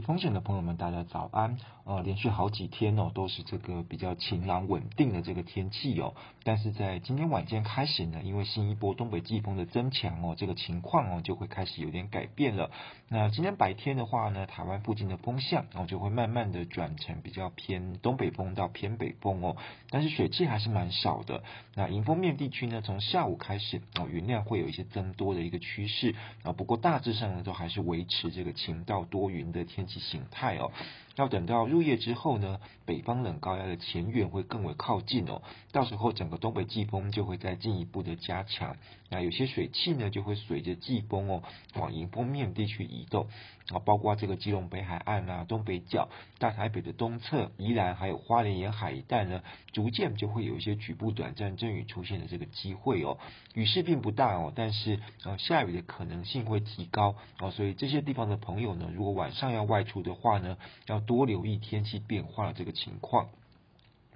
风险的朋友们，大家早安。呃，连续好几天哦，都是这个比较晴朗稳定的这个天气哦。但是在今天晚间开始呢，因为新一波东北季风的增强哦，这个情况哦就会开始有点改变了。那今天白天的话呢，台湾附近的风向哦就会慢慢的转成比较偏东北风到偏北风哦，但是水汽还是蛮少的。那迎风面地区呢，从下午开始哦，云量会有一些增多的一个趋势啊。不过大致上呢，都还是维持这个晴到多云的天其形态哦。要等到入夜之后呢，北方冷高压的前缘会更为靠近哦，到时候整个东北季风就会再进一步的加强，那有些水汽呢就会随着季风哦往迎风面地区移动，啊，包括这个基隆北海岸啊、东北角、大台北的东侧、宜兰还有花莲沿海一带呢，逐渐就会有一些局部短暂阵雨出现的这个机会哦，雨势并不大哦，但是呃下雨的可能性会提高。哦，所以这些地方的朋友呢，如果晚上要外出的话呢，要多留意天气变化这个情况。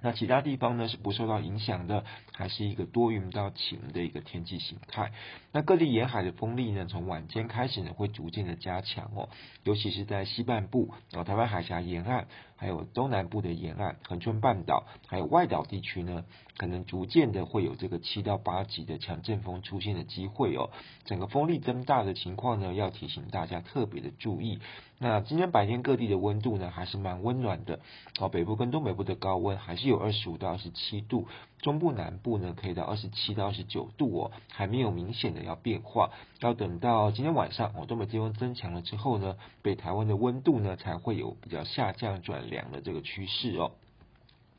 那其他地方呢是不受到影响的，还是一个多云到晴的一个天气形态。那各地沿海的风力呢，从晚间开始呢会逐渐的加强哦，尤其是在西半部，哦，台湾海峡沿岸，还有东南部的沿岸、恒春半岛，还有外岛地区呢，可能逐渐的会有这个七到八级的强阵风出现的机会哦。整个风力增大的情况呢，要提醒大家特别的注意。那今天白天各地的温度呢，还是蛮温暖的哦。北部跟东北部的高温还是有二十五到二十七度，中部南部呢可以到二十七到二十九度哦，还没有明显的要变化。要等到今天晚上哦，东北季风增强了之后呢，北台湾的温度呢才会有比较下降转凉的这个趋势哦。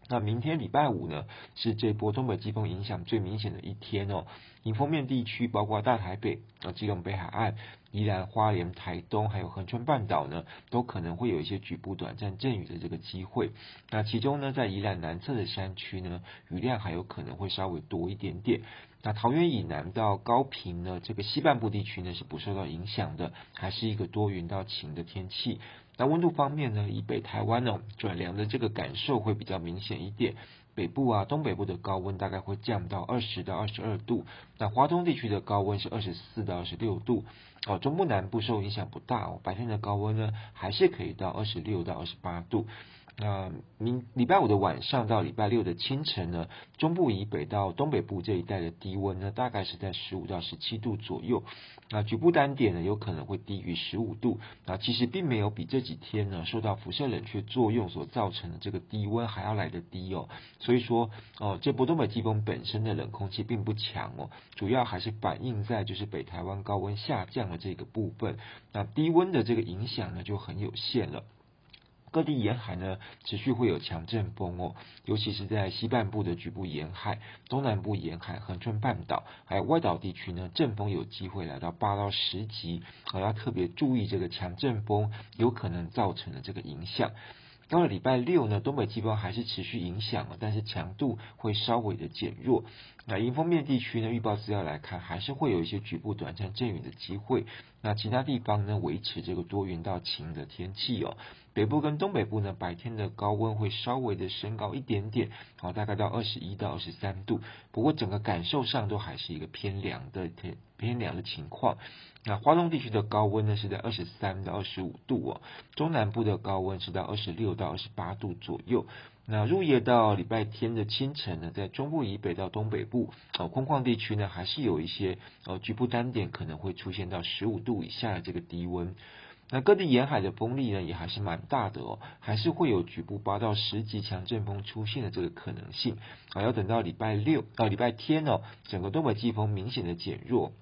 那明天礼拜五呢，是这波东北季风影响最明显的一天哦。迎风面地区包括大台北、啊基隆北海岸、宜兰花莲、台东，还有恒春半岛呢，都可能会有一些局部短暂阵雨的这个机会。那其中呢，在宜兰南侧的山区呢，雨量还有可能会稍微多一点点。那桃园以南到高平呢，这个西半部地区呢是不受到影响的，还是一个多云到晴的天气。那温度方面呢，以北台湾呢转凉的这个感受会比较明显一点。北部啊，东北部的高温大概会降到二十到二十二度，那华东地区的高温是二十四到二十六度，哦，中部南部受影响不大哦，白天的高温呢还是可以到二十六到二十八度。那明礼拜五的晚上到礼拜六的清晨呢，中部以北到东北部这一带的低温呢，大概是在十五到十七度左右。那局部单点呢，有可能会低于十五度。那其实并没有比这几天呢受到辐射冷却作用所造成的这个低温还要来得低哦。所以说，哦，这波东北季风本身的冷空气并不强哦，主要还是反映在就是北台湾高温下降的这个部分。那低温的这个影响呢，就很有限了。各地沿海呢，持续会有强阵风哦，尤其是在西半部的局部沿海、东南部沿海、恒春半岛，还有外岛地区呢，阵风有机会来到八到十级，好，要特别注意这个强阵风有可能造成的这个影响。到了礼拜六呢，东北季风还是持续影响，但是强度会稍微的减弱。那迎风面地区呢，预报资料来看，还是会有一些局部短暂阵雨的机会。那其他地方呢，维持这个多云到晴的天气哦。北部跟东北部呢，白天的高温会稍微的升高一点点，好，大概到二十一到二十三度。不过整个感受上都还是一个偏凉的天，偏凉的情况。那花东地区的高温呢，是在二十三到二十五度哦。中南部的高温是在二十六到二十八度左右。那入夜到礼拜天的清晨呢，在中部以北到东北部，哦，空旷地区呢，还是有一些哦局部单点可能会出现到十五度以下的这个低温。那各地沿海的风力呢，也还是蛮大的哦，还是会有局部八到十级强阵风出现的这个可能性啊。要等到礼拜六到礼拜天哦，整个东北季风明显的减弱。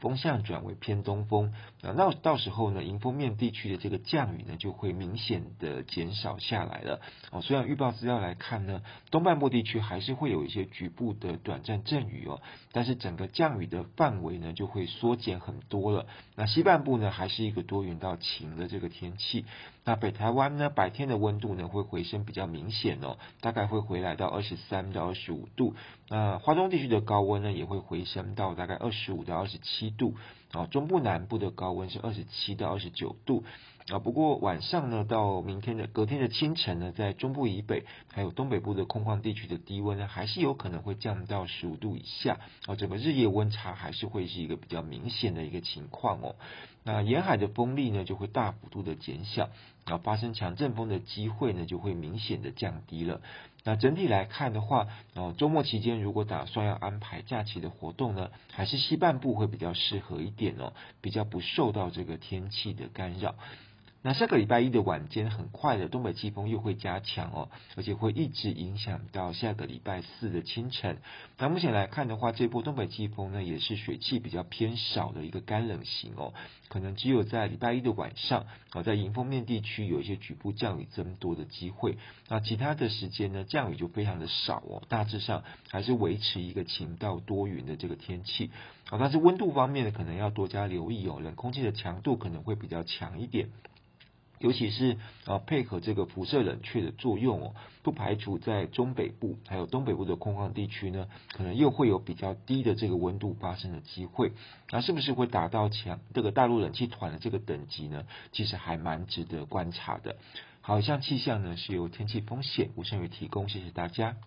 风向转为偏东风，那到到时候呢，迎风面地区的这个降雨呢，就会明显的减少下来了。哦，虽然预报资料来看呢，东半部地区还是会有一些局部的短暂阵雨哦，但是整个降雨的范围呢，就会缩减很多了。那西半部呢，还是一个多云到晴的这个天气。那北台湾呢，白天的温度呢，会回升比较明显哦，大概会回来到二十三到二十五度。那华东地区的高温呢，也会回升到大概二十五到二十七度。啊，中部南部的高温是二十七到二十九度。啊。不过晚上呢，到明天的隔天的清晨呢，在中部以北还有东北部的空旷地区的低温呢，还是有可能会降到十五度以下啊。整个日夜温差还是会是一个比较明显的一个情况哦。那沿海的风力呢，就会大幅度的减小，啊发生强阵风的机会呢，就会明显的降低了。那整体来看的话，哦，周末期间如果打算要安排假期的活动呢，还是西半部会比较适合一点哦，比较不受到这个天气的干扰。那下个礼拜一的晚间，很快的东北季风又会加强哦，而且会一直影响到下个礼拜四的清晨。那目前来看的话，这波东北季风呢，也是水汽比较偏少的一个干冷型哦，可能只有在礼拜一的晚上，哦，在迎风面地区有一些局部降雨增多的机会。那其他的时间呢，降雨就非常的少哦，大致上还是维持一个晴到多云的这个天气。啊，但是温度方面呢，可能要多加留意哦，冷空气的强度可能会比较强一点。尤其是啊，配合这个辐射冷却的作用哦，不排除在中北部还有东北部的空旷地区呢，可能又会有比较低的这个温度发生的机会。那是不是会达到强这个大陆冷气团的这个等级呢？其实还蛮值得观察的。好，以上气象呢是由天气风险吴胜宇提供，谢谢大家。